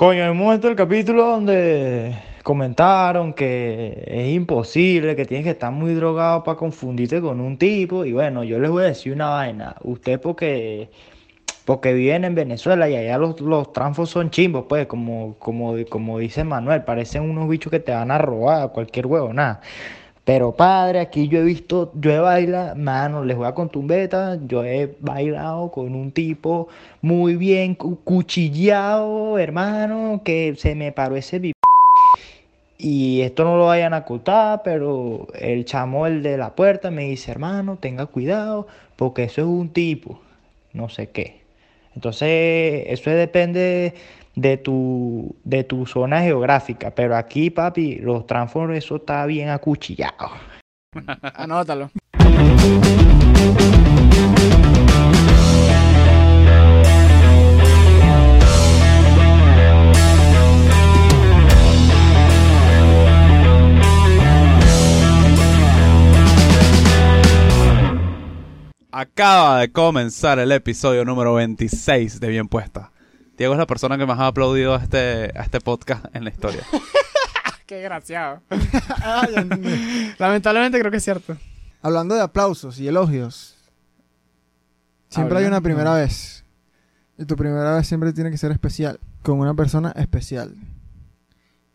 Coño, en un momento del capítulo donde comentaron que es imposible, que tienes que estar muy drogado para confundirte con un tipo. Y bueno, yo les voy a decir una vaina. Usted porque, porque viven en Venezuela y allá los, los transfos son chimbos, pues, como, como, como dice Manuel, parecen unos bichos que te van a robar, cualquier huevo, nada. Pero padre, aquí yo he visto, yo he bailado, mano, les voy a contar un beta, yo he bailado con un tipo muy bien cu- cuchillado, hermano, que se me paró ese bi- y esto no lo vayan a ocultar, pero el chamo, el de la puerta, me dice, hermano, tenga cuidado, porque eso es un tipo, no sé qué. Entonces, eso depende de tu, de tu zona geográfica, pero aquí, papi, los transformers, eso está bien acuchillado. Anótalo. Acaba de comenzar el episodio número 26 de Bien Puesta. Diego es la persona que más ha aplaudido a este, a este podcast en la historia. Qué desgraciado. Lamentablemente creo que es cierto. Hablando de aplausos y elogios, siempre hay una primera vez. Y tu primera vez siempre tiene que ser especial, con una persona especial.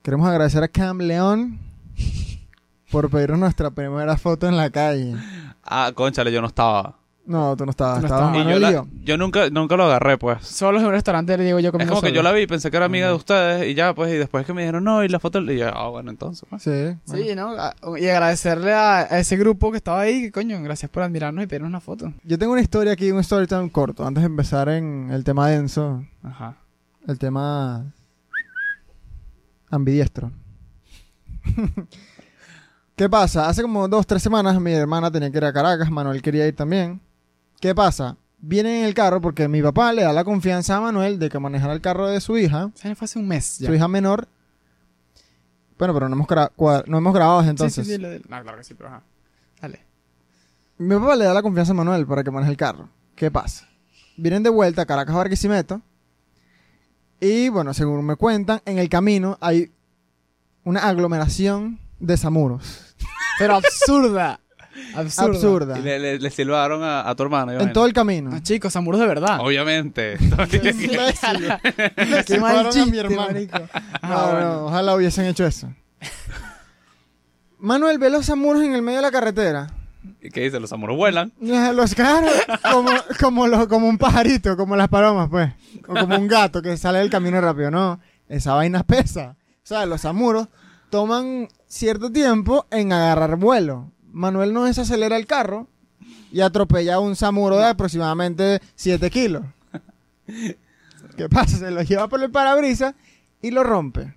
Queremos agradecer a Cam León por pedirnos nuestra primera foto en la calle. Ah, conchale, yo no estaba. No, tú no estabas, Tú no estabas estabas. Y yo, la- nunca, nunca lo agarré, pues. Solo en un restaurante le digo yo Es comiendo como que yo la vi y pensé que era amiga de ustedes y ya, pues, y después que me dijeron no, y la foto, y yo, ah, bueno, entonces, pues. Sí, bueno. Sí, ¿no? A- Y agradecerle a, a ese grupo que estaba ahí, que coño, gracias por admirarnos y pedirnos una foto. Yo tengo una historia aquí, un story time corto, antes de empezar en el tema denso, Ajá. el tema ambidiestro. ¿Qué pasa? Hace como dos, tres semanas mi hermana tenía que ir a Caracas, Manuel quería ir también. ¿Qué pasa? Vienen en el carro porque mi papá le da la confianza a Manuel de que manejara el carro de su hija, O sea, fue hace un mes ya. su hija menor. Bueno, pero no hemos, no hemos grabado desde entonces. sí, sí, No, claro que sí, pero ajá. Dale. Mi papá le da la confianza a Manuel para que maneje el carro. ¿Qué pasa? Vienen de vuelta a Caracas Barquisimeto. Y bueno, según me cuentan, en el camino hay una aglomeración de samuros. Pero absurda. Absurda. Absurda. Y le, le, le silbaron a, a tu hermano. En todo el camino. No, chicos, samuros de verdad. Obviamente. Qué Qué mal chiste, hermano. marico. No, Ah, bueno. no, ojalá hubiesen hecho eso. Manuel ve los samuros en el medio de la carretera. ¿Y qué dice? Los amoros vuelan. Eh, Los caros, como, como, un pajarito, como las palomas, pues. O como un gato que sale del camino rápido. No, esa vaina pesa. O sea, los samuros toman cierto tiempo en agarrar vuelo. Manuel no desacelera el carro y atropella a un samuro de aproximadamente 7 kilos. ¿Qué pasa? Se lo lleva por el parabrisas y lo rompe.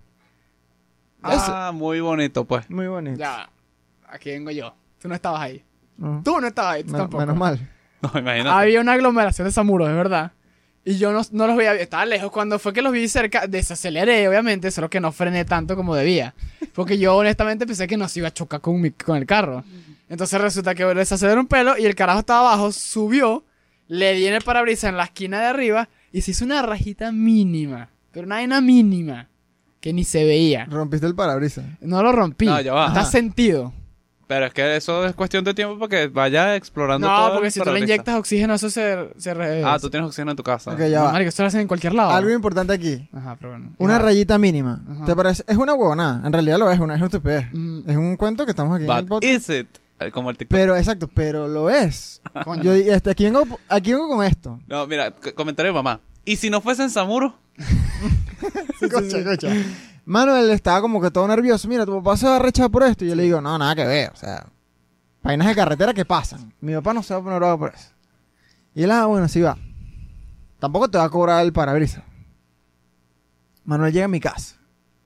Ah, muy bonito, pues. Muy bonito. Ya, aquí vengo yo. Tú no estabas ahí. No, Tú no estabas ahí, tú tampoco. menos mal. No, imagínate. Había una aglomeración de samuros, de verdad. Y yo no, no los veía. Estaba lejos. Cuando fue que los vi cerca, desaceleré, obviamente. Solo que no frené tanto como debía. Porque yo, honestamente, pensé que no se iba a chocar con, mi- con el carro. Entonces resulta que desaceleré un pelo y el carajo estaba abajo, subió, le di en el parabrisas en la esquina de arriba y se hizo una rajita mínima. Pero una vaina mínima. Que ni se veía. Rompiste el parabrisas. No lo rompí. No, ya va. Está Ajá. sentido. Pero es que eso es cuestión de tiempo para que vaya explorando todo No, el porque si tú le inyectas oxígeno, eso se. se re- Ah, tú tienes oxígeno en tu casa. Ok, ya No, va. marico, eso lo hacen en cualquier lado. Algo importante aquí. Ajá, pero bueno. Una Ya. rayita mínima. Ajá. ¿Te parece? Es una huevonada. En realidad lo es, una es una estupidez. Mm, Es un cuento que estamos aquí en el But podcast. is it? Como el TikTok. Pero, exacto, pero lo es. Yo este, aquí, vengo, aquí vengo con esto. No, mira, comentario de mamá. ¿Y si no fuesen Samuro? Escucha, escucha. Manuel estaba como que todo nervioso. Mira, tu papá se va a rechazar por esto. Y yo le digo, no, nada que ver. O sea, vainas de carretera que pasan. Mi papá no se va a poner bravo por eso. Y él, ah, bueno, sí va. Tampoco te va a cobrar el parabrisas. Manuel llega a mi casa.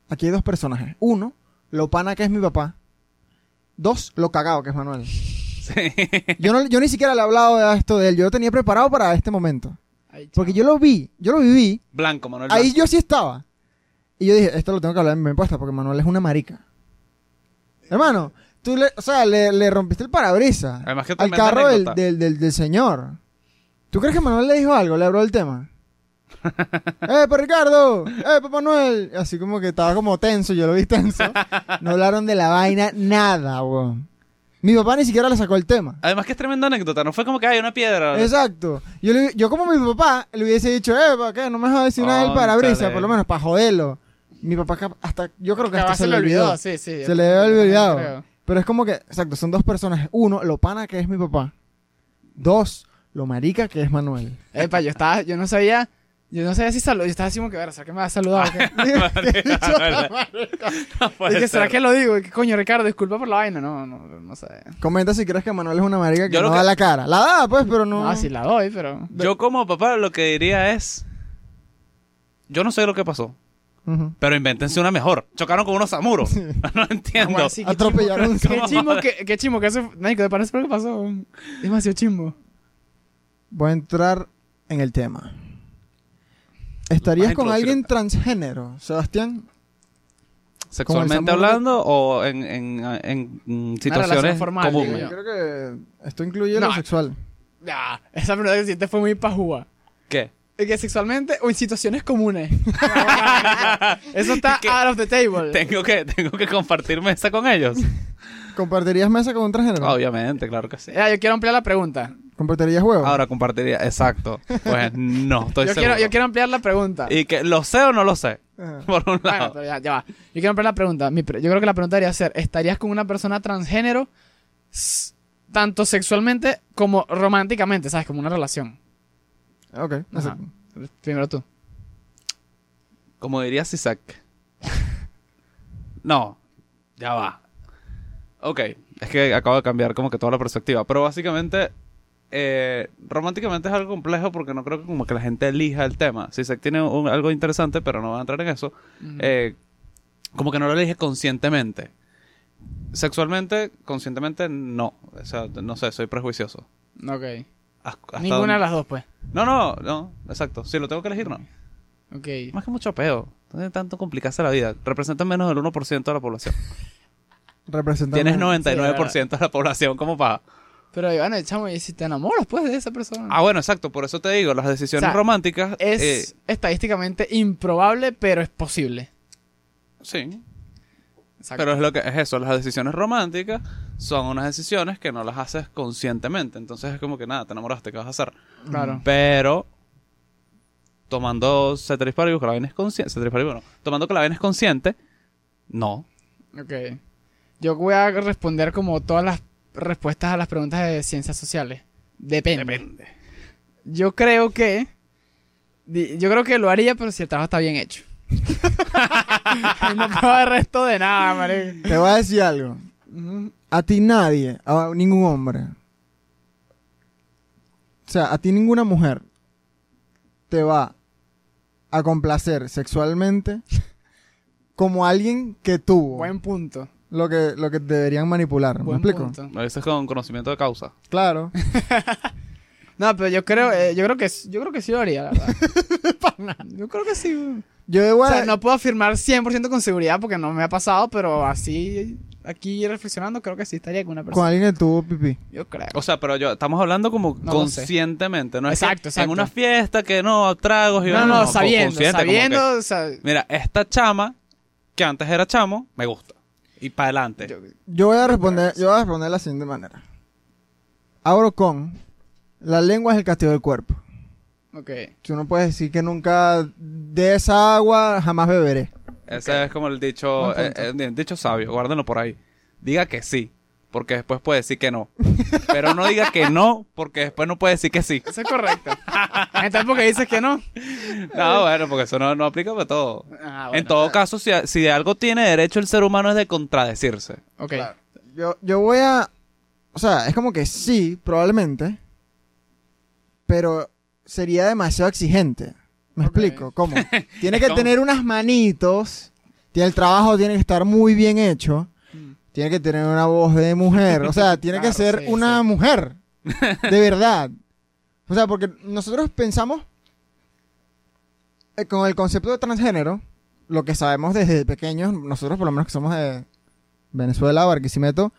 Aquí hay dos personajes. Uno, lo pana que es mi papá. Dos, lo cagado que es Manuel. Sí. Yo, no, yo ni siquiera le he hablado de esto de él. Yo lo tenía preparado para este momento. Ay, Porque yo lo vi, yo lo viví. Blanco, Manuel. Ahí Blanco. yo sí estaba. Y yo dije, esto lo tengo que hablar en mi impuesta porque Manuel es una marica. Hermano, tú le, o sea, le, le rompiste el parabrisas al carro del, del, del, del señor. ¿Tú crees que Manuel le dijo algo? ¿Le habló del tema? ¡Eh, pues Ricardo! ¡Eh, Papá Noel! Así como que estaba como tenso, yo lo vi tenso. No hablaron de la vaina, nada, weón. Mi papá ni siquiera le sacó el tema. Además que es tremenda anécdota, no fue como que hay una piedra. Exacto. Yo, le- yo como mi papá le hubiese dicho, eh, ¿para qué? No me vas a decir nada del parabrisas, por lo menos para joderlo. Mi papá hasta, yo creo que hasta se, le olvidó. sí, sí. Se le debe haber olvidado. Creo. Pero es como que, exacto, son dos personas. Uno, lo pana que es mi papá. Dos, lo marica que es Manuel. Epa, yo estaba, yo no sabía, yo no sabía si saludó, yo estaba así como que, ver, ¿será que me va a saludar que, ¿será ser. que lo digo? Coño, Ricardo, disculpa por la vaina. No, no, no sé. Comenta si crees que Manuel es una marica que Yo no da la cara. La da, pues, pero no. No, sí la doy, pero... Yo como papá lo que diría es... Yo no sé lo que pasó, pero invéntense una mejor. Chocaron con unos samuros. no entiendo. Bueno, sí, qué Atropellaron Qué chimbo, qué, qué chimbo que eso... Nico, ¿te parece lo que pasó? Demasiado chimbo. Voy a entrar en el tema. ¿Estarías con alguien transgénero, Sebastián? ¿Sexualmente hablando o en, en, en, situaciones formal, comunes? yo. Creo que esto incluye No. lo sexual. Ya, esa pregunta que hiciste fue muy pajúa. ¿Qué? ¿Y que sexualmente o en situaciones comunes? Eso está ¿Qué? out of the table. ¿Tengo que, ¿Tengo que compartir mesa con ellos? ¿Compartirías mesa con un transgénero? Obviamente, claro que sí. Ya, yo quiero ampliar la pregunta. ¿Compartirías huevos? Ahora compartiría, exacto. Pues no, estoy Yo seguro. quiero, yo quiero ampliar la pregunta. Y que lo sé o no lo sé, Ajá. por un Bueno, lado. pero ya, ya va. Yo quiero ampliar la pregunta. Mi pre- yo creo que la pregunta debería ser, ¿estarías con una persona transgénero tanto sexualmente como románticamente? ¿Sabes? Como una relación. Ok, Ajá. Primero tú. Como diría Sisak. No, ya va. Ok, es que acabo de cambiar como que toda la perspectiva. Pero básicamente, eh, románticamente es algo complejo porque no creo que como que la gente elija el tema. Sisak tiene un- algo interesante, pero no voy a entrar en eso. Eh, como que no lo elige conscientemente. Sexualmente, conscientemente, no. O sea, no sé, soy prejuicioso. Ok. Hasta Ninguna donde- de las dos, pues. No, no, no, exacto. Si lo tengo que elegir, no. Ok. Más que mucho peo. No tiene tanto complicarse la vida. Representan menos del 1% de la población. Representando. Tienes Sí, 99% de la población como para... Pero, bueno, chamo, ¿y si te enamoras, pues, de esa persona? Ah, bueno, exacto. Por eso te digo, las decisiones O sea, románticas... es eh, estadísticamente improbable, pero es posible. sí. Exacto. Pero es lo que es eso. Las decisiones románticas son unas decisiones que no las haces conscientemente. Entonces es como que nada, te enamoraste, ¿qué vas a hacer? Claro. Pero... Tomando ceteris que la vaina es consciente... Ceteris paribus, no. Tomando que la vaina es consciente... No. Ok. Yo voy a responder como todas las respuestas a las preguntas de ciencias sociales. Depende. Depende. Yo creo que. Yo creo que lo haría, pero si el trabajo está bien hecho. no puedo dar resto de nada, marico. Te voy a decir algo. A ti nadie, a ningún hombre. O sea, a ti ninguna mujer te va a complacer sexualmente como alguien que tuvo Buen punto. Lo que, lo que deberían manipular. ¿Me explico? punto. Lo dices con conocimiento de causa. Claro. No, pero yo creo, eh, yo creo que yo creo que sí lo haría, la verdad. yo creo que sí. Yo debo O sea, no puedo afirmar 100% con seguridad porque no me ha pasado, pero así aquí reflexionando creo que sí estaría con una con persona. alguien que tuvo pipí. Yo creo. O sea, pero yo estamos hablando como No conscientemente, ¿no? Es que Exacto, exacto. En una fiesta que no, tragos y no, no, sabiendo, sabiendo, que, o sea, mira, esta chama, que antes era chamo, me gusta. Y para adelante. yo- Yo voy a responder, yo voy a responder de la siguiente manera. Abro con la lengua es el castigo del cuerpo. ok. Si uno puede decir que nunca de esa agua jamás beberé. Ese es como el dicho, Buen eh, eh, el dicho sabio, guárdenlo por ahí. Diga que sí, porque después puede decir que no. Pero no diga que no, porque después no puede decir que sí. Eso es correcto. Entonces, porque dices que no. No, bueno, porque eso no, no aplica para todo. Ah, En todo caso, si, si de algo tiene derecho el ser humano es de contradecirse. Ok. Yo, yo voy a. O sea, es como que sí, probablemente. Pero sería demasiado exigente. ¿Me explico? ¿Cómo? Tiene que ¿Cómo? tener unas manitos. Tiene el trabajo tiene que estar muy bien hecho. Tiene que tener una voz de mujer. O sea, tiene que ser sí, una sí. mujer. De verdad. O sea, porque nosotros pensamos eh, con el concepto de transgénero, lo que sabemos desde pequeños, nosotros por lo menos que somos de Venezuela, Barquisimeto,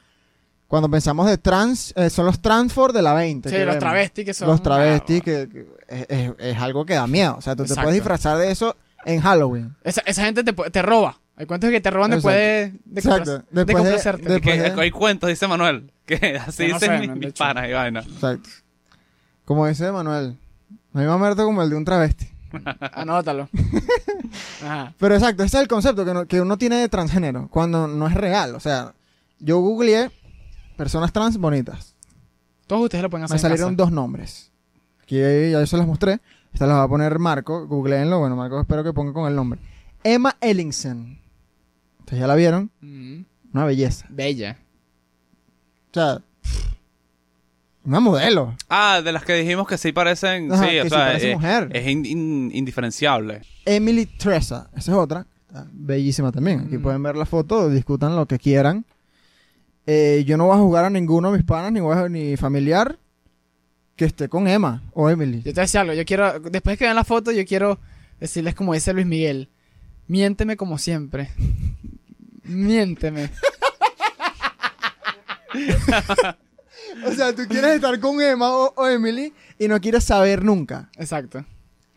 Cuando pensamos de trans, eh, son los transfor de la 20. Sí, que los travestis que son. Los travestis, Ah, que, que es, es- es algo que da miedo. O sea, tú te puedes disfrazar de eso en Halloween. Esa, esa gente te, te roba. Hay cuentos que te roban después de, de, Exacto. Después de de- complacerte. de- Que Después hay cuentos, dice Manuel. Que así no dicen sé, mis, panas y vaina. Exacto. Como dice Manuel, no hay más muerto como el de un travesti. Anótalo. Ajá. Pero exacto, ese es el concepto que, no- que uno tiene de transgénero, cuando no es real. O sea, yo googleé personas trans bonitas. Todos ustedes lo pueden hacer. Me en salieron casa. dos nombres. Aquí ya se las mostré. Esta las va a poner Marco. Googleenlo. Bueno, Marco espero que ponga con el nombre. Emma Ellingson. Ustedes ya la vieron. Mm, Una belleza. Bella. O sea, una modelo. Ah, de las que dijimos que sí parecen. Ajá, sí, que o sí sea, parece es, mujer. es in- in- indiferenciable. Emily Tresa. Esa es otra. Está bellísima también. Aquí Mm. pueden ver la foto. Discutan lo que quieran. Eh, yo no voy a jugar a ninguno de mis panas, ni, voy a- ni familiar que esté con Emma o Emily. Yo te voy a decir algo. Yo quiero. Después que vean la foto, yo quiero decirles como dice Luis Miguel. Miénteme como siempre. Miénteme. O sea, tú quieres estar con Emma o, o Emily y no quieres saber nunca. Exacto.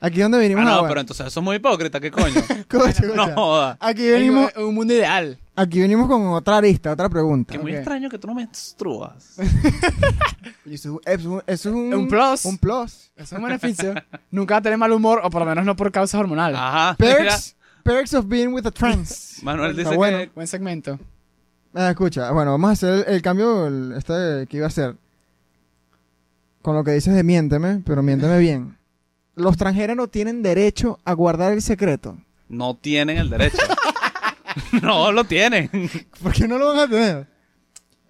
Aquí es donde Ah, venimos no, ahora. pero entonces eso es muy hipócrita, ¿qué coño? No joda. Aquí venimos, Un, un mundo ideal. aquí venimos con otra arista, otra pregunta. Que muy extraño que tú no menstruas. Eso es eso es un, Un plus. Un plus. Eso es un beneficio. Nunca va a tener mal humor, o por lo menos no por causas hormonales. Ajá. mira. Perks, perks of being with a trans. Manuel Está dice bueno. que Buen segmento. Ah, escucha, bueno, vamos a hacer el, el cambio el- este que iba a hacer. Con lo que dices de miénteme, pero miénteme bien. Los transgéneros tienen derecho a guardar el secreto. no tienen el derecho. no lo tienen. ¿Por qué no lo van a tener?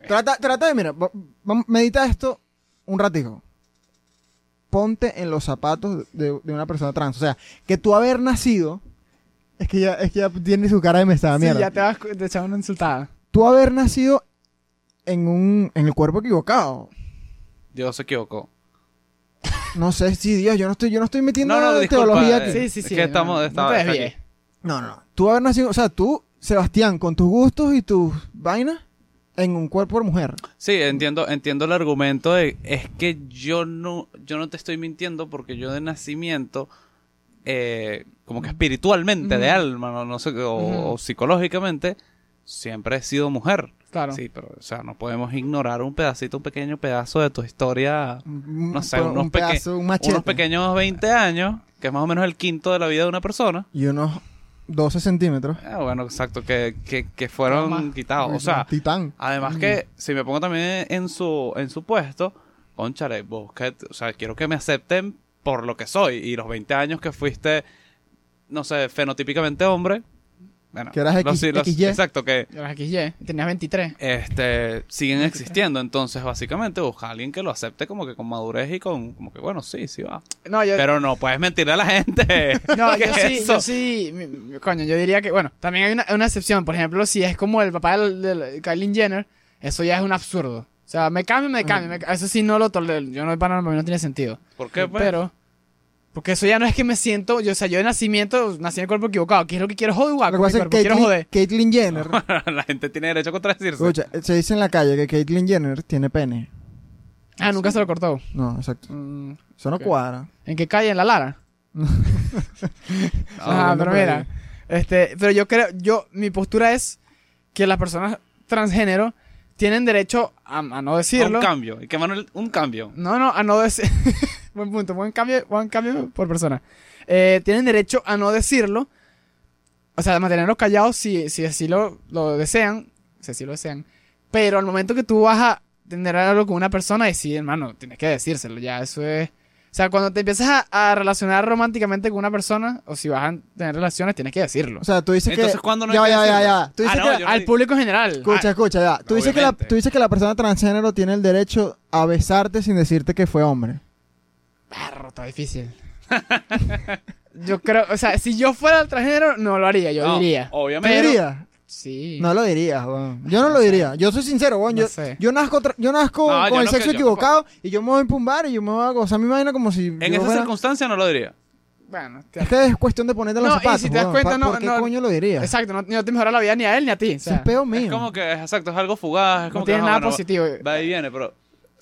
Trata, trata de, mira, va- va- medita esto un ratico. Ponte en los zapatos de, de una persona trans. O sea, que tú haber nacido. Es que ya, es que ya tiene su cara de mesada, Sí, mierda. ya te vas te echar una insultada. Tú haber nacido en un en el cuerpo equivocado. Dios se equivocó. No sé si Dios, yo no estoy, yo no estoy metiendo No, no, disculpa, teología eh, aquí. Sí, sí, Es sí. que estamos- no, no te está desvíes. aquí. No, no, no. Tú haber nacido, o sea, tú, Sebastián, con tus gustos y tus vainas, en un cuerpo de mujer. Sí, entiendo, entiendo el argumento de es que yo no, yo no te estoy mintiendo porque yo de nacimiento, eh, como que espiritualmente, de alma, no, no sé, o, o psicológicamente, siempre he sido mujer. Claro. Sí, pero, o sea, no podemos ignorar un pedacito, un pequeño pedazo de tu historia, Un- no sé, un, unos, un pedazo, un unos pequeños 20 años, que es más o menos el quinto de la vida de una persona. Y unos 12 centímetros. Ah, bueno, exacto, que, que, que fueron quitados. O sea, Titán. Además que si me pongo también en su en su puesto, conchale, vos que, o sea, quiero que me acepten por lo que soy y los 20 años que fuiste no sé, fenotípicamente hombre, bueno, Que eras los- X- los- XY. exacto que Yo las XY. Tenías 23. este siguen existiendo, entonces básicamente busca a alguien que lo acepte como que con madurez y con como que bueno, sí, sí va. No, yo, Pero no puedes mentirle a la gente. no, ¿Qué yo es sí, eso? yo sí, coño, yo diría que, bueno, también hay una, una excepción. Por ejemplo, si es como el papá del, del Kylie Jenner, eso ya es un absurdo. O sea, me cambio, me cambio. me eso sí no lo tolero. Yo no, para mí no tiene sentido. ¿Por qué pues? Pero, porque eso ya no es que me siento, yo, o sea, yo de nacimiento nací en el cuerpo equivocado. ¿Qué es lo que quiero joder, Lo guaco? que Mi pasa es cuerpo, que quiero joder. Caitlyn, Jenner. la gente tiene derecho a contradecirse. escucha, se dice en la calle que Caitlyn Jenner tiene pene. Ah, nunca se lo cortó. No, exacto. Mm, Eso no cuadra. ¿En qué calle? ¿En la Lara? Ah, Ah, pero mira, este, pero yo creo, yo, mi postura es que las personas transgénero tienen derecho a, a no A decirlo. un cambio. Y que Manuel, un cambio. No, no, a no decir. buen punto, buen cambio, buen cambio por persona. Eh, tienen derecho a no decirlo. O sea, a mantenerlos callados si, si así lo, lo desean. Si así lo desean. Pero al momento que tú vas a tener algo con una persona, y sí, hermano, tienes que decírselo. Ya, eso es. O sea, cuando te empiezas a, a relacionar románticamente con una persona, o si vas a tener relaciones, tienes que decirlo. O sea, tú dices Entonces, que. ¿cuándo no ya, hay que ya, ya, decirlo? ya. Tú Ah, no, que. Al público en general. Escucha, escucha, ya. Tú dices, que la, obviamente. tú dices que la persona transgénero tiene el derecho a besarte sin decirte que fue hombre. Perro, está difícil. yo creo, o sea, si yo fuera el transgénero, no lo haría, yo No, diría. ¿Te Obviamente. Pero-? Sí. No lo dirías, weón. Yo no lo diría. Yo soy sincero, weón. No Yo, sé. yo nazco, yo nazco No, con yo el no sexo equivocado y yo me voy a empumbar y yo me voy a gozar mi vaina como si. En esa fuera- circunstancia no lo diría. Bueno, te- Es que es cuestión de ponerte los No, y zapatos. si te das cuenta, no- ¿Por qué no- coño lo dirías? exacto, no, no te mejora la vida ni a él ni a ti. O sea, es peo mío. Es como que, es exacto, es algo fugaz. Es como no que, tiene nada bueno, positivo. Va y viene, pero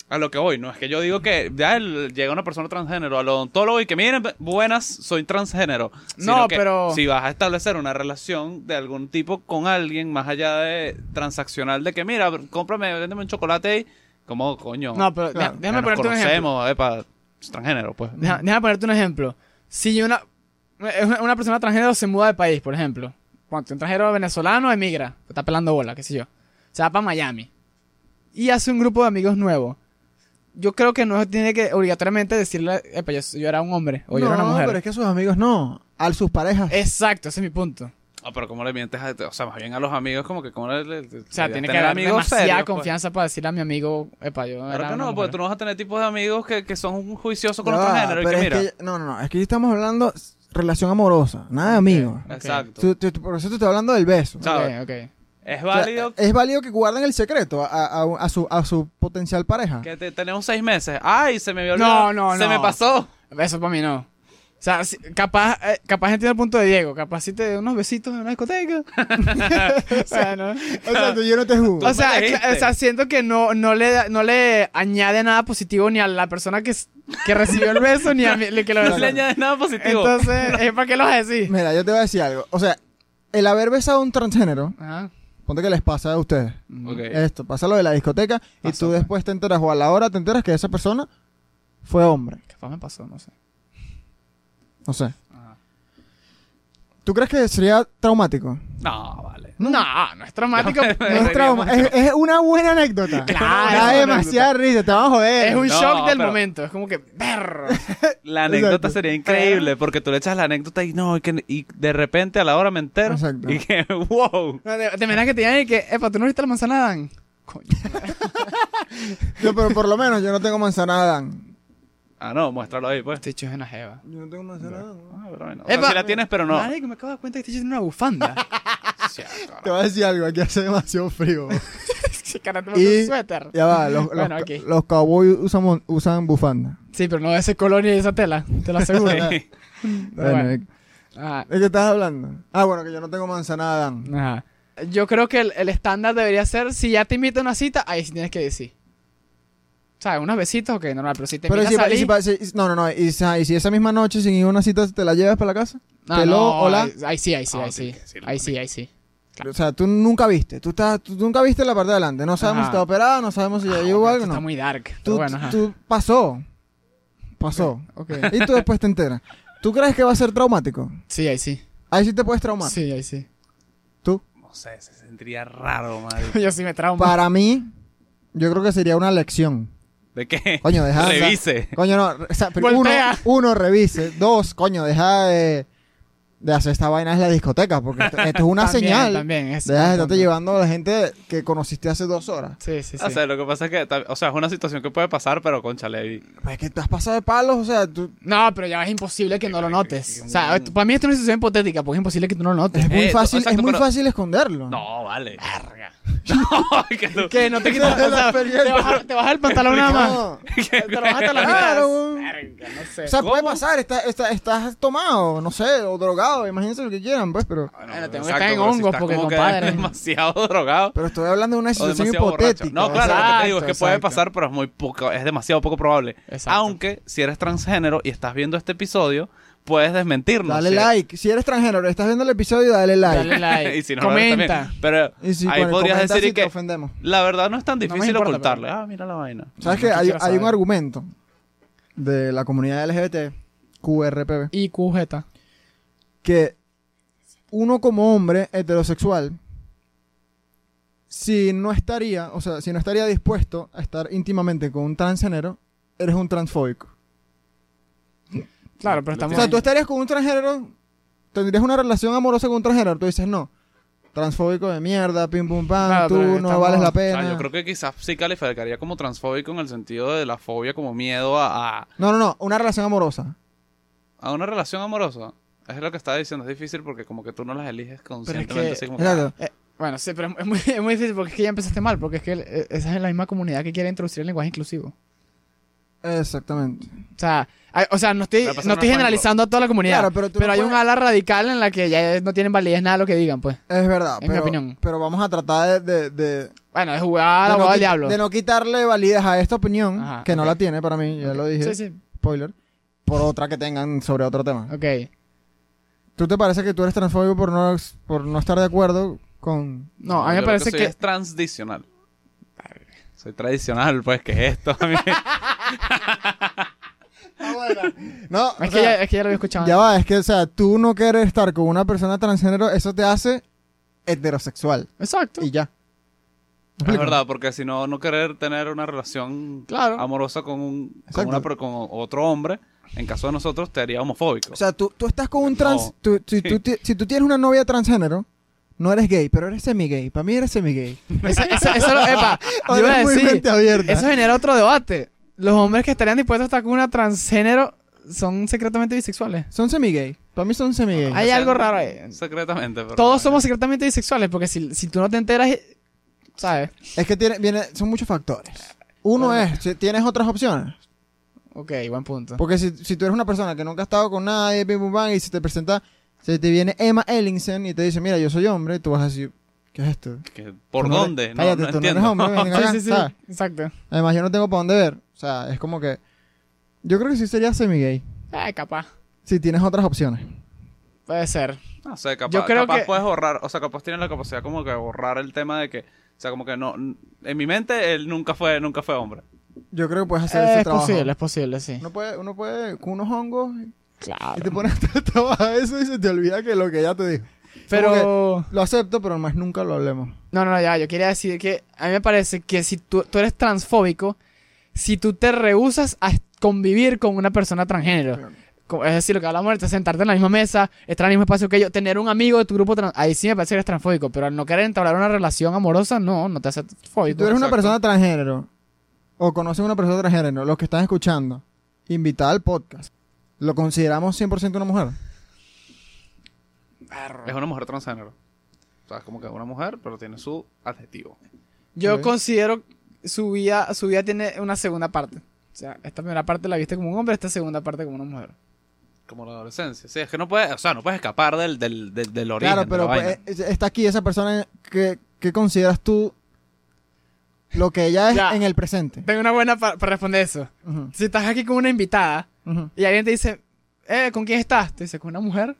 a lo que voy, no es que yo digo que ya llega una persona transgénero al odontólogo y que miren, buenas, soy transgénero. No, que pero- Si vas a establecer una relación de algún tipo con alguien, más allá de transaccional, de que mira, cómprame, véndeme un chocolate y. ¿Cómo coño? No, pero Claro. déjame nos ponerte un ejemplo. conocemos, epa, es transgénero, pues. Deja- déjame ponerte un ejemplo. Si una, una una persona transgénero se muda de país, por ejemplo. Ponte, un transgénero venezolano emigra, está pelando bola, qué sé yo. Se va para Miami. Y hace un grupo de amigos nuevos. Yo creo que no tiene que obligatoriamente decirle, epa, yo, yo era un hombre o yo era una no, mujer. pero es que sus amigos no. A sus parejas. Exacto, ese es mi punto. Ah, pero ¿cómo le mientes a.? O sea, más bien a los amigos, como que. ¿cómo le, le- O sea, tiene que tener haber demasiada serios, pues. confianza para decirle a mi amigo, epa, yo Claro que no, mujer. porque tú no vas a tener tipos de amigos que, que son juiciosos con va, transgénero y pero que es mira. que- no, no, no. Es que estamos hablando relación amorosa. Nada de amigos. Exacto. Tú- tú- por eso te estoy hablando del beso. Ok, Es O sea, válido es válido que guarden el secreto a, a- a su, a su potencial pareja. que te- tenemos seis meses. ¡Ay, se me había No, olvidado! no, ¡Se no. me pasó! Eso para mí no. O sea, si- capaz, eh, capaz entiendo el punto de Diego. Capaz si te dé unos besitos en una discoteca. o sea, ¿no? Exacto, yo no te juzgo. O sea, o sea, siento que no, no, le, no le añade nada positivo ni a la persona que, que recibió el beso ni a mí que lo No besó. le añades nada positivo. Entonces, ¿eh, ¿para qué lo vas a decir? Mira, yo te voy a decir algo. O sea, el haber besado a un transgénero, Ajá. Ponte que les pasa a ustedes. Ok. Esto, pasa lo de la discoteca y tú pues. después te enteras o a la hora te enteras que esa persona fue hombre. Capaz me pasó, no sé. No sé. ¿Tú crees que sería traumático? No, vale. No, no es traumático. No es trauma, es, es una buena anécdota. Claro, Da demasiada risa, te vamos a joder. es un No, shock del pero- momento. Es como que, perro. La anécdota Exacto. sería increíble porque tú le echas la anécdota y no, y, que, y de repente a la hora me entero. Exacto. Y que, wow. No, te imaginas que te digan y que, epa, ¿tú no viste la manzana de Adán? Coño. Yo, pero por lo menos yo no tengo manzana de Adán. Ah, no, muéstralo ahí, pues. Este hecho es una jeva. Yo no tengo manzana de Adán. Ah, pero bueno. O sea, Epa, sí la tienes, pero no. Marico, me acabo de dar cuenta que este hecho tiene una bufanda. Te voy a decir algo, aquí hace demasiado frío. Ese cara te Y- un suéter. Ya va, los, los, Bueno, ok. los cowboys usan, bufanda. Sí, pero no de ese color ni de esa tela. Te lo aseguro. Sí. Bueno, bueno. Ajá. ¿De qué estás hablando? Ah, bueno, que yo no tengo manzana Adán. Ajá. Yo creo que el, el estándar debería ser, si ya te invita a una cita, ahí sí tienes que decir. ¿Sabes? Unos besitos, ok, normal, pero si te Pero si, a salir... si pa- si- no, no, no. Y, si- y si esa misma noche sin ir a una cita te la llevas para la casa. Ah, no, hola. Ahí, sí, ahí sí, Ah, ahí sí, que Ahí sí, ahí sí. O sea, tú nunca viste. Tú, estás, tú nunca viste la parte de adelante. No sabemos Ajá. si está operada, no sabemos si ya Ah, llevó ok, algo. No. Está muy dark. Tú, Pero bueno, ajá. tú pasó. Pasó. Ok. Y tú después te enteras. ¿Tú crees que va a ser traumático? Sí, ahí sí. Ahí sí te puedes traumar. Sí, ahí sí. ¿Tú? No sé, se sentiría raro, madre. Yo sí me trauma. Para mí, yo creo que sería una lección. ¿De qué? Coño, deja de- Revise. Coño, no. o sea, pero uno, uno, revise. Dos, coño, deja de, de hacer esta vaina en la discoteca. Porque esto, esto es una También, señal. También, es Deja de estarte llevando a la gente que conociste hace dos horas. Sí, sí, sí. O sea, lo que pasa es que, o sea, es una situación que puede pasar, pero conchale. y- Pues es que te has pasado de palos, o sea, tú, No, pero ya es imposible que no lo notes. O sea, esto- para mí esto es una situación hipotética, porque es imposible que tú no lo notes. es muy Eh, fácil, exacto, es muy pero- fácil esconderlo. No, vale. No, que no te quitas, o sea, experiencia. te bajas, te bajas el pantalón nada más. No. Te lo bajas hasta la Claro, mitad. no sé. O sea, puede pasar, está, está- estás tomado, no sé, o drogado, imagínense lo que quieran, pues, pero, Bueno, Bueno, tengo que exacto, estar en si hongos estás porque, compadre. demasiado drogado. pero estoy hablando de una situación borracho. hipotética. No, claro, sea, lo que te digo es que Exacto, puede exacto. pasar, pero es muy poco, es demasiado poco probable. Exacto. Aunque si eres transgénero y estás viendo este episodio, puedes desmentirnos. Dale ¿sí? like. Si eres extranjero, estás viendo el episodio, dale like. Dale like. y si no Comenta. Pero Y si, ahí bueno, podrías decir si que ofendemos. la verdad no es tan No difícil importa, ocultarle. Ah, mira la vaina. ¿Sabes No que hay, un argumento de la comunidad LGBT, QRPB, Y QZ. que uno como hombre heterosexual, si no estaría, o sea, si no estaría dispuesto a estar íntimamente con un transgénero, eres un transfóbico. Claro, pero O estamos. sea, tú estarías con un transgénero, tendrías una relación amorosa con un transgénero, tú dices no. Transfóbico de mierda, pim pum pam, Claro, tú no estamos- vales la O pena. sea, yo creo que quizás sí calificaría como transfóbico en el sentido de la fobia como miedo a, a, No, no, no, una relación amorosa. a una relación amorosa. Es lo que estaba diciendo, es difícil porque como que tú no las eliges conscientemente. que- así como que, Exacto. Eh, bueno, sí, pero es muy, es muy difícil porque es que ya empezaste mal, porque es que eh, esa es la misma comunidad que quiere introducir el lenguaje inclusivo. Exactamente. O sea, hay- o sea no estoy, no estoy generalizando a toda la comunidad. Claro, pero pero no hay un puedes- ala radical en la que ya no tienen validez nada lo que digan, pues. Es verdad. En mi pero, opinión. Pero vamos a tratar de, de, de- Bueno, es jugar a la de no del diablo. de no quitarle validez a esta opinión, Ajá, que no ok. la tiene para mí, ya lo dije, Sí, sí. spoiler, por otra que tengan sobre otro tema. Ok. ¿Tú te parece que tú eres transfóbico por no, por no estar de acuerdo con... No, a mí me yo parece soy que... es transdicional. Soy tradicional, pues, ¿qué es esto? A mí- No, Es o que, sea, ya, es que ya lo había escuchado. ya va, es que, o sea, tú no querer estar con una persona transgénero, eso te hace heterosexual. Exacto. Y ya. ¿Me es verdad, porque si no, no querer tener una relación Claro. amorosa con, un, con, una con otro hombre, en caso de nosotros, te haría homofóbico. O sea, tú, tú estás con un trans... No. tú- si, tú, si tú tienes una novia transgénero, no eres gay, pero eres semi-gay. Para mí eres semi-gay. Eso, eso, eso epa, yo iba a decir, eso genera otro debate. Los hombres que estarían dispuestos a estar con una transgénero son secretamente bisexuales. Son semi-gay. Para mí son semi-gay. Hay algo raro ahí. Secretamente, pero... Todos somos secretamente bisexuales porque si, si tú no te enteras, ¿sabes? Es que tiene, viene, son muchos factores. Uno Claro. es, si tienes otras opciones. Ok, buen punto. Porque si, si tú eres una persona que nunca ha estado con nadie, bim, bum, bam, y se te presenta, se te viene Emma Ellingsen y te dice, mira, yo soy hombre, tú vas a decir, ¿qué es esto? ¿Por no eres- dónde? No, cállate, no tú no entiendo. eres hombre, ven acá, Sí, sí, sí. ¿sabes? Exacto. Además, yo no tengo para dónde ver. O sea, es como que... Yo creo que sí sería semi-gay. Ay, capaz. Si tienes otras opciones. Puede ser. No sé, capaz, Yo creo capaz que- puedes borrar, o sea, capaz tienes la capacidad como que de borrar el tema de que, o sea, como que no, en mi mente él nunca fue, nunca fue hombre. Yo creo que puedes hacer Eh, ese es trabajo. posible, es posible, sí. Uno puede, uno puede con unos hongos Claro. y te pones a trabajar eso y se te olvida que lo que ella te dijo. Pero... Lo acepto, pero más nunca lo hablemos. No, no, ya, yo quería decir que a mí me parece que si tú, tú eres transfóbico, si tú te rehusas a convivir con una persona transgénero, Claro. es decir, lo que hablamos ahorita, sentarte en la misma mesa, estar en el mismo espacio que ellos, tener un amigo de tu grupo, trans- ahí sí me parece que eres transfóbico, pero al no querer entablar una relación amorosa, no, no te hace Si fóbico. tú eres una persona transgénero o conoces a una persona transgénero, los que están escuchando, invitada al podcast, ¿lo consideramos 100% una mujer? Es una mujer transgénero. O sea, es como que una mujer, pero tiene su adjetivo. Yo considero su vida, su vida tiene una segunda parte. O sea, esta primera parte la viste como un hombre, esta segunda parte como una mujer. Como la adolescencia. Sí, es que no puedes, o sea, no puedes escapar del, del, del, del origen Claro, de pero la pues, vaina. eh, está aquí esa persona que, que consideras tú lo que ella es Ya. en el presente. Tengo una buena pa- para responder eso. Si estás aquí con una invitada y alguien te dice, eh, ¿con quién estás? Te dice, ¿con una mujer?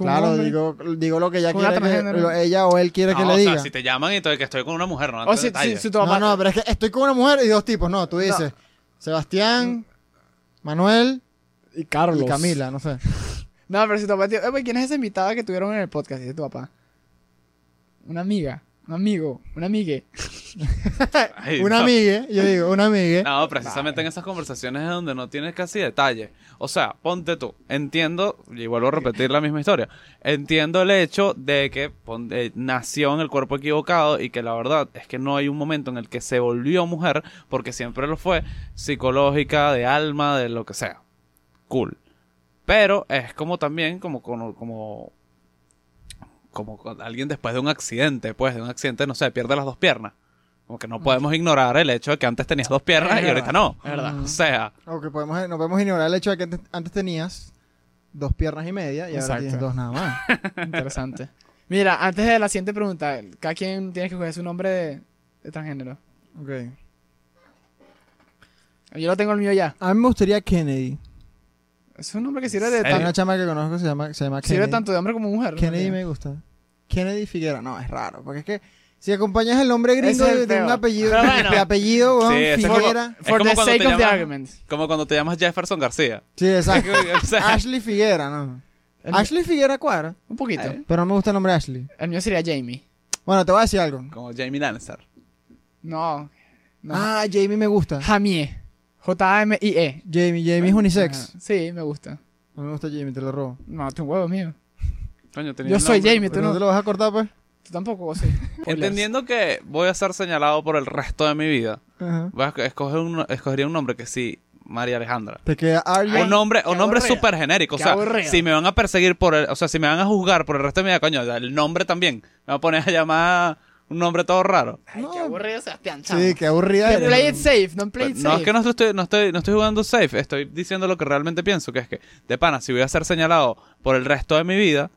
¿Con un Claro, hombre? digo, digo lo que ella quiere que, transgénero. lo- ella o él quiere que le o diga. sea, si te llaman y te, que estoy con una mujer, no O si, si, detalles. si tu No, mamá... no, pero es que estoy con una mujer y dos tipos. No, tú dices Sebastián, Manuel Y Carlos. y Camila, no sé. No, pero si tu papá dice, eh, ¿quién es esa invitada que tuvieron en el podcast? Dice tu papá. Una amiga, un amigo, una amigue. Ay, no. amiga, yo digo, una amiga. No, precisamente en esas conversaciones es donde no tienes casi detalle. O sea, ponte tú. Entiendo, y vuelvo a repetir la misma historia. Entiendo el hecho de que eh, nació en el cuerpo equivocado y que la verdad es que no hay un momento en el que se volvió mujer, porque siempre lo fue, psicológica, de alma, de lo que sea. Cool. Pero es como también, como, como, como, como con alguien después de un accidente, pues de un accidente, no sé, pierde las dos piernas. Como que no podemos ignorar el hecho de que antes tenías dos piernas Es y ahorita no. Es verdad. O sea, O que podemos, no podemos ignorar el hecho de que antes, antes tenías dos piernas y media y ahora Exacto. tienes dos nada más. Interesante. Mira, antes de la siguiente pregunta, cada quien tiene que coger su nombre de, de transgénero. Ok. Yo lo tengo el mío ya. A mí me gustaría Kennedy. Es un nombre que sirve de, ¿Serio? Hay una chama que conozco que se llama, se llama sirve Kennedy. tanto de hombre como mujer. Kennedy me gusta. Kennedy Figuera. No, es raro. Porque es que si acompañas el nombre gringo Ese es el de, de un apellido, bueno. de apellido, weón, Sí, es como- Figuera. Es For como the cuando sake te of the argument. como cuando te llamas Jefferson García. Sí, exacto. O sea, Ashley Figuera, ¿no? El- Ashley Figuera cuadra. Un poquito. Eh. Pero no me gusta el nombre Ashley. El mío sería Jamie. Bueno, te voy a decir algo. como Jamie Lannister. No. no. Ah, Jamie me gusta. Jamie. J-A-M-I-E. Jamie, Jamie es unisex. Ajá. Sí, me gusta. No me gusta Jamie, te lo robo. No, tu huevo mío. Coño, tenía Yo soy nombre. Jamie, tú ¿Pero no no. te lo vas a cortar, pues? Tú tampoco, sí. Entendiendo que voy a ser señalado por el resto de mi vida, Ajá. voy a escoger un, escogería un nombre que sí, María Alejandra. Te queda Arya. un nombre, un nombre aburrido. súper genérico. O Qué sea, aburrido. si me van a perseguir por el, o sea, si me van a juzgar por el resto de mi vida, coño, el nombre también. Me voy a poner a llamar un nombre todo raro. Ay, No. qué aburrido Sebastián, chamo. Sí, qué. Que eres. play it safe, no play it No safe. es que no estoy, no, estoy, no estoy jugando safe, estoy diciendo lo que realmente pienso, que es que, de pana, si voy a ser señalado por el resto de mi vida,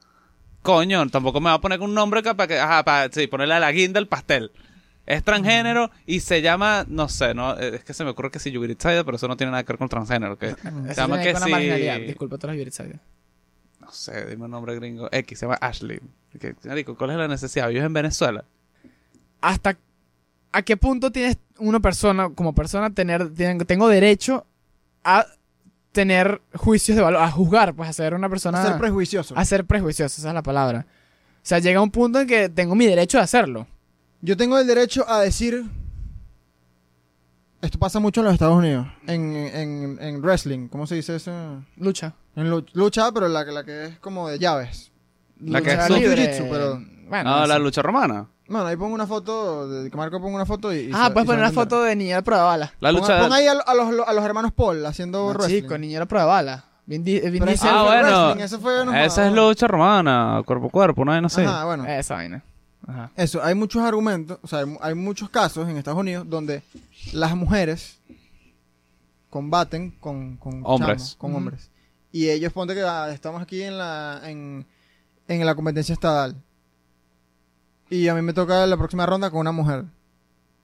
coño, tampoco me va a poner un nombre que para que, ajá, para, sí, ponerle a la guinda el pastel. Es transgénero y se llama, no sé, no, eh, es que se me ocurre que si Yugiritsaida, pero eso no tiene nada que ver con transgénero, que se llama que si, Disculpa todas las no sé, dime un nombre gringo, X, se llama Ashley. Marico, ¿cuál es la necesidad? ¿Vives en Venezuela? ¿Hasta a qué punto tienes una persona, como persona, tener, tienen- tengo derecho a tener juicios de valor, a juzgar, pues a ser una persona... Ser prejuicioso. a ser prejuicioso, esa es la palabra. O sea, llega un punto en que tengo mi derecho de hacerlo. Yo tengo el derecho a decir. Esto pasa mucho en los Estados Unidos. En, en, en wrestling. ¿Cómo se dice eso? Lucha. En lu- lucha, pero la, que- la que es como de llaves. La que es libre. pero- Bueno, no, no la sé. lucha romana. Bueno, ahí pongo una foto. De, que Marco ponga una foto y. y Ah, se- puedes y poner una foto de niñera prueba bala. La Ponga- lucha... pon ahí a, lo- a los, a los hermanos Paul haciendo No, wrestling. chico, niñera prueba bala. Vin, Di- Vin Diesel ese Ah, bueno. fue, Esa es no. lucha romana, cuerpo a cuerpo, no, no sé. Ajá, bueno. Esa vaina. Ajá. Eso, hay muchos argumentos, o sea, hay, hay muchos casos en Estados Unidos donde las mujeres combaten con, con Hombres. chamos, con hombres. Y ellos, ponte que ah, estamos aquí en la, en, en la competencia estatal. Y a mí me toca la próxima ronda con una mujer.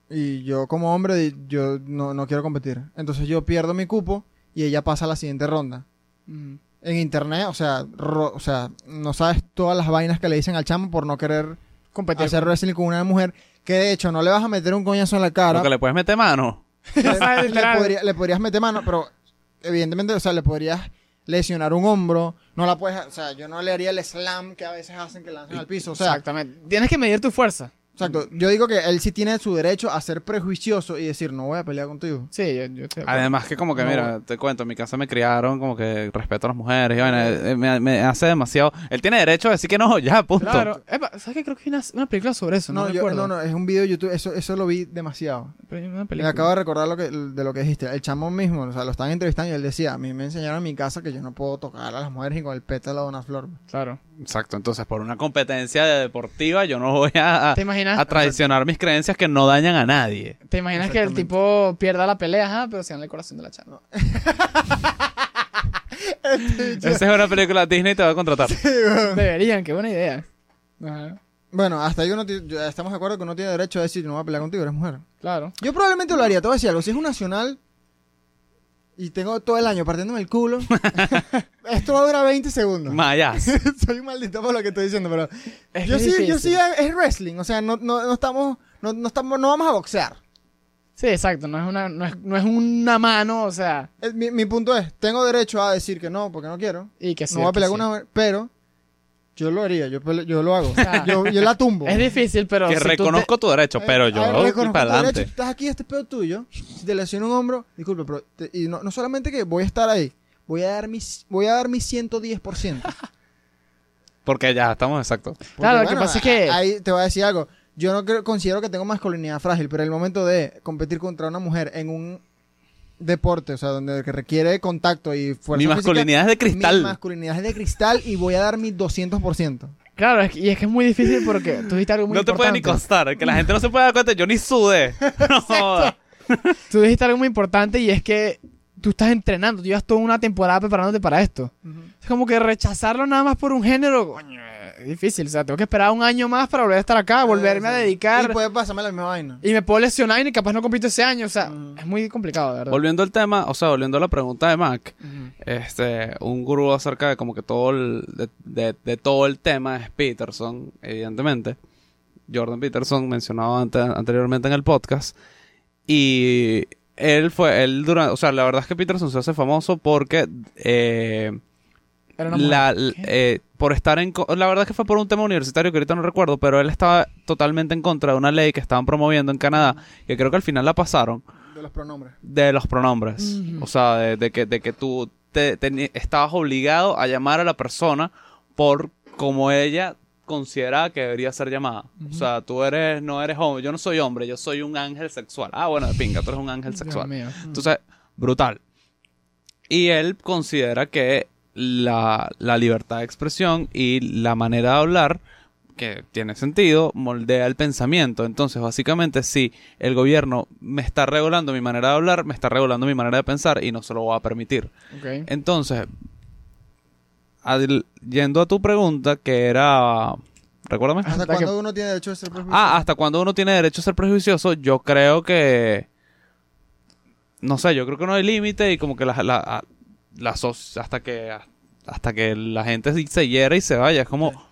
Y yo como hombre, yo no, no quiero competir. Entonces yo pierdo mi cupo y ella pasa a la siguiente ronda. Mm. En internet, o sea, ro- o sea, no sabes todas las vainas que le dicen al chamo por no querer Competir. hacer wrestling con una mujer que de hecho no le vas a meter un coñazo en la cara. Porque le puedes meter mano. Le, le Literal. podría- le podrías meter mano, pero evidentemente, o sea, le podrías lesionar un hombro. No la puedes, o sea, yo no le haría el slam que a veces hacen que lanzan al piso. O sea, Exactamente. Tienes que medir tu fuerza. Exacto. Yo digo que él sí tiene su derecho a ser prejuicioso y decir, no voy a pelear contigo. Sí, yo, yo estoy. Además que como que, No. mira, te cuento, en mi casa me criaron como que respeto a las mujeres y vaina, eh, me, me hace demasiado... Él tiene derecho a decir que no, ya, punto. Claro. Epa, ¿Sabes qué? Creo que hay una, una película sobre eso. No, No, yo, no, no, es un video de YouTube, eso, eso lo vi demasiado. Me acabo de recordar lo que, de lo que dijiste. El chamo mismo, o sea, lo estaban entrevistando y él decía, a mí me enseñaron en mi casa que yo no puedo tocar a las mujeres ni con el pétalo de una flor. Claro. Exacto, entonces por una competencia deportiva yo no voy a, ¿Te imaginas? a traicionar mis creencias que no dañan a nadie. ¿Te imaginas que el tipo pierda la pelea, ajá, pero se gana el corazón de la chava? Esa es una película Disney te va a contratar. Deberían, qué buena idea. Ajá. Bueno, hasta ahí uno estamos de acuerdo que uno tiene derecho a decir, no voy a pelear contigo, eres mujer. Claro. Yo probablemente lo haría, te voy a decir algo. Si es un nacional y tengo todo el año partiéndome el culo, esto va a durar 20 segundos. Mayas. Soy un maldito por lo que estoy diciendo, pero Es yo sí, yo sí es wrestling, o sea, no, no, no estamos, no, no estamos, no vamos a boxear. Sí, exacto. No es una, no es, no es una mano, o sea, Eh, Mi, mi punto es, tengo derecho a decir que no, porque no quiero. y que sí. no voy a pelear sí. una pero yo lo haría, yo, yo lo hago. sea, yo, yo la tumbo. Es difícil, pero. que si tú te- reconozco tu derecho, Eh, pero yo ver, reconozco para tu derecho, estás aquí, este es pedo tuyo. Si te lesiona un hombro, disculpe, pero te- y no, no solamente que voy a estar ahí, voy a dar mi, voy a dar mi 110%. Porque ya estamos exactos. Porque, Claro, lo que pasa es que- Ahí te voy a decir algo. Yo no creo- considero que tengo masculinidad frágil, pero el momento de competir contra una mujer en un deporte, o sea, donde que requiere contacto y fuerza Mi física, masculinidad es de Mi cristal. masculinidad es de cristal y voy a dar mi 200%. Claro, es que- y es que es muy difícil porque tú dijiste algo muy No te puede ni importante. costar, que la gente no se puede dar cuenta, yo ni sudé. No. Tú dijiste algo muy importante y es que tú estás entrenando, tú llevas toda una temporada preparándote para esto. Es como que rechazarlo nada más por un género, coño, es difícil. O sea, tengo que esperar un año más para volver a estar acá, volverme a dedicar. Y puede pasarme la misma vaina. Y me puedo lesionar y capaz no compito ese año. O sea, es muy complicado, de verdad. Volviendo al tema, o sea, volviendo a la pregunta de Mac, este, un gurú acerca de como que todo el, de, de- de todo el tema es Peterson, evidentemente. Jordan Peterson, mencionado ante- anteriormente en el podcast. Y él fue, él durante, o sea, la verdad es que Peterson se hace famoso porque eh, Era una mujer. la, ¿Qué? eh, por estar en la verdad es que fue por un tema universitario que ahorita no recuerdo pero él estaba totalmente en contra de una ley que estaban promoviendo en Canadá que creo que al final la pasaron De los pronombres. de los pronombres o sea de, de que de que tú te, teni- estabas obligado a llamar a la persona por como ella consideraba que debería ser llamada o sea tú eres no eres hombre yo no soy hombre yo soy un ángel sexual ah bueno de pinga tú eres un ángel Dios sexual mío. entonces, brutal. Y él considera que la, la libertad de expresión y la manera de hablar que tiene sentido, moldea el pensamiento. Entonces, básicamente, si el gobierno me está regulando mi manera de hablar, me está regulando mi manera de pensar y no se lo voy a permitir. Entonces, yendo a tu pregunta, que era... Recuérdame. ¿Hasta Hasta cuándo que- uno tiene derecho a ser prejuicioso? Ah, hasta cuando uno tiene derecho a ser prejuicioso, yo creo que... No sé, yo creo que no hay límite y como que la, la, la hasta que hasta que la gente se- hiera y se vaya. Es como...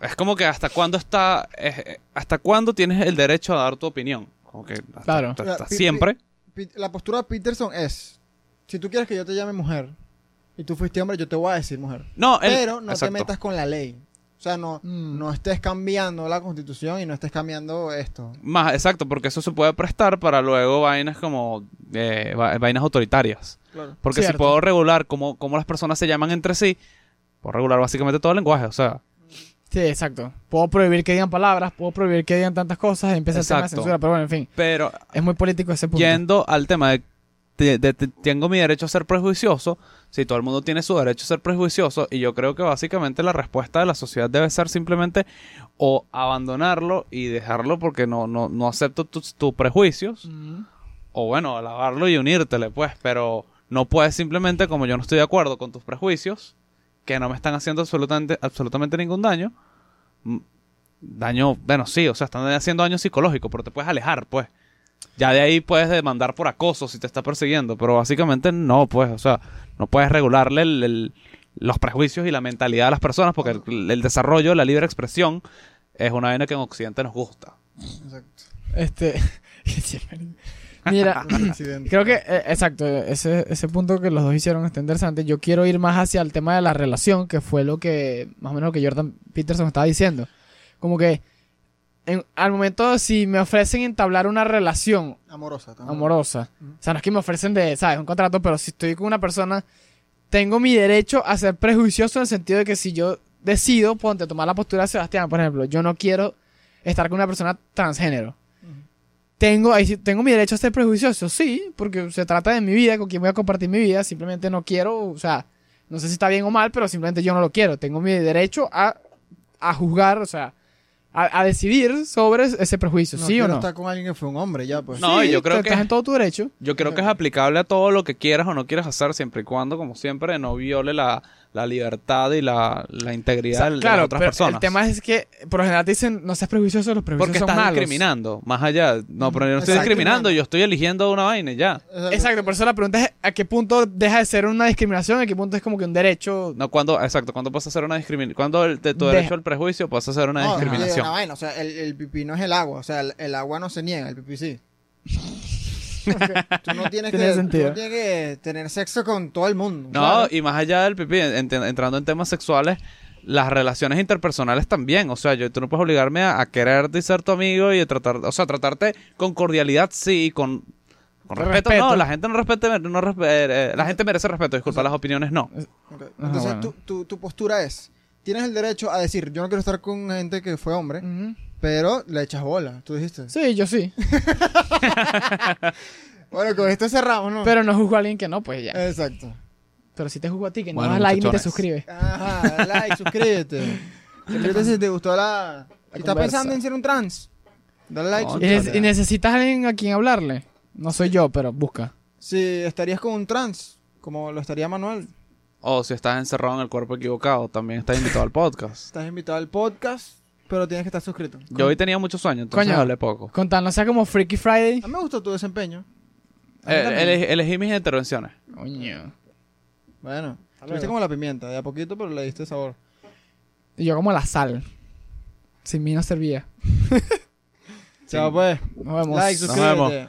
Es como que hasta cuándo está... eh, hasta cuándo tienes el derecho a dar tu opinión. Como que hasta, Claro. hasta- hasta siempre. La postura de Peterson es, si tú quieres que yo te llame mujer y tú fuiste hombre, yo te voy a decir mujer. No, el- Pero no exacto. te metas con la ley. O sea, no, Mm. no estés cambiando la constitución y no estés cambiando esto. Más, exacto, porque eso se puede prestar para luego vainas como... eh, va- vainas autoritarias. Claro. Porque si puedo regular cómo, cómo las personas se llaman entre sí, puedo regular básicamente todo el lenguaje. O sea, Sí, exacto. Puedo prohibir que digan palabras, puedo prohibir que digan tantas cosas, y empieza de Exacto. censura, pero bueno, en fin. pero Es muy político ese punto. yendo al tema de, tengo mi derecho a ser prejuicioso, si todo el mundo tiene su derecho a ser prejuicioso, y yo creo que básicamente la respuesta de la sociedad debe ser simplemente o abandonarlo y dejarlo porque no, no, no acepto tus, tus prejuicios, o bueno, alabarlo y unírtele, pues, pero no puedes simplemente, como yo no estoy de acuerdo con tus prejuicios, que no me están haciendo absolutamente, absolutamente ningún daño, daño, bueno, sí, o sea, están haciendo daño psicológico, pero te puedes alejar, pues. Ya de ahí puedes demandar por acoso si te está persiguiendo, pero básicamente no, pues, o sea, no puedes regularle el- el- los prejuicios y la mentalidad de las personas porque el, el desarrollo, la libre expresión es una vaina que en Occidente nos gusta. Exacto. Este. Mira, creo que, eh, exacto, ese, ese punto que los dos hicieron está interesante. Yo quiero ir más hacia el tema de la relación, que fue lo que, más o menos lo que Jordan Peterson estaba diciendo. Como que, en- al momento, si me ofrecen entablar una relación Amorosa. también. amorosa, o sea, no es que me ofrecen de, ¿sabes? Un contrato, pero si estoy con una persona, tengo mi derecho a ser prejuicioso en el sentido de que si yo decido, ponte, tomar la postura de Sebastián, por ejemplo, yo no quiero estar con una persona transgénero. Tengo, ahí tengo mi derecho a ser prejuicioso, sí, porque se trata de mi vida, con quien voy a compartir mi vida, simplemente no quiero, o sea, no sé si está bien o mal, pero simplemente yo no lo quiero. Tengo mi derecho a, a juzgar, o sea, a, a decidir sobre ese prejuicio, No ¿sí o no? estar con alguien que fue un hombre ya, pues. No, y yo creo que- estás en todo tu derecho. Yo creo que es aplicable a todo lo que quieras o no quieras hacer, siempre y cuando, como siempre, no viole la, la libertad y la, la integridad O sea, de claro, las otras pero personas. el tema es que por lo general te dicen no seas prejuicioso, los prejuicios Porque son estás malos. discriminando, más allá. No, pero yo no estoy Exacto. discriminando, yo estoy eligiendo una vaina y ya. Exacto, por eso la pregunta es a qué punto deja de ser una discriminación, a qué punto es como que un derecho. No, cuando, exacto, cuando pasa a ser una discriminación. Cuando el, de tu Deja. derecho al prejuicio pasa a ser una No, no, discriminación. una vaina, o sea, el, el pipí no es el agua, o sea, el, el agua no se niega, el pipí sí. Tú no tienes Tiene que, tú sentido. no tienes que tener sexo con todo el mundo. No, Claro. y más allá del pipí, ent- entrando en temas sexuales, las relaciones interpersonales también. O sea, yo, tú no puedes obligarme a, a quererte y ser tu amigo y a tratar, o sea, tratarte con cordialidad, sí, con, con respeto, Respeto. No, la gente no respete, no respe- eh, la gente merece respeto, disculpa, las opiniones no. Entonces, bueno. tu, tu, tu postura es, tienes el derecho a decir, yo no quiero estar con gente que fue hombre. Pero le echas bola, tú dijiste. Sí, yo sí. Bueno, con esto cerramos, ¿no? Pero no juzgo a alguien que no, pues ya. Exacto. Pero si te juzgo a ti, que no Bueno, das like ni te suscribes. Ajá, dale like, suscríbete. Suscríbete si te gustó la... Si estás pensando en ser un trans, dale like, No, y necesitas a alguien a quien hablarle. No soy yo, pero busca. Si estarías con un trans, como lo estaría Manuel, O si estás encerrado en el cuerpo equivocado, también estás invitado al podcast. estás invitado al podcast, pero tienes que estar suscrito. Yo hoy tenía muchos sueños, entonces Coño. hablé poco. Contar, sea como Freaky Friday. A mí me gustó tu desempeño. A mí Eh, también. elegí, elegí mis intervenciones. Coño. Bueno, luego. viste como la pimienta, de a poquito, pero le diste sabor. Y yo como la sal. Sin mí no servía. Chao, pues. Nos vemos. Like, Nos vemos. suscríbete.